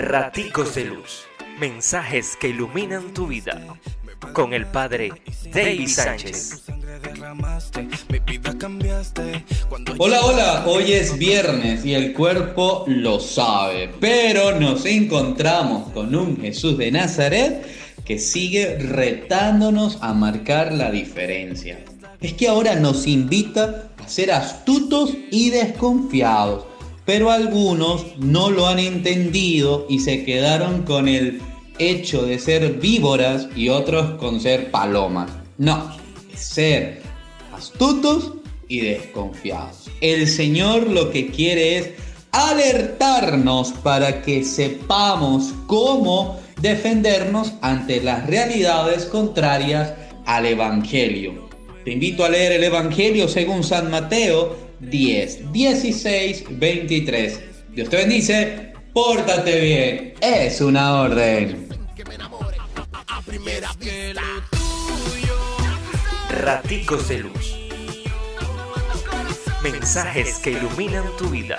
Raticos de Luz. Mensajes que iluminan tu vida. Con el Padre David Sánchez. Hola, hola, hoy es viernes y el cuerpo lo sabe, pero nos encontramos con un Jesús de Nazaret que sigue retándonos a marcar la diferencia. Es que ahora nos invita a ser astutos y desconfiados pero algunos no lo han entendido y se quedaron con el hecho de ser víboras y otros con ser palomas. No, ser astutos y desconfiados. El Señor lo que quiere es alertarnos para que sepamos cómo defendernos ante las realidades contrarias al Evangelio. Te invito a leer el Evangelio según San Mateo 10, 16, 23. Dios te bendice, pórtate bien, es una orden. Raticos de luz. Mensajes que iluminan tu vida.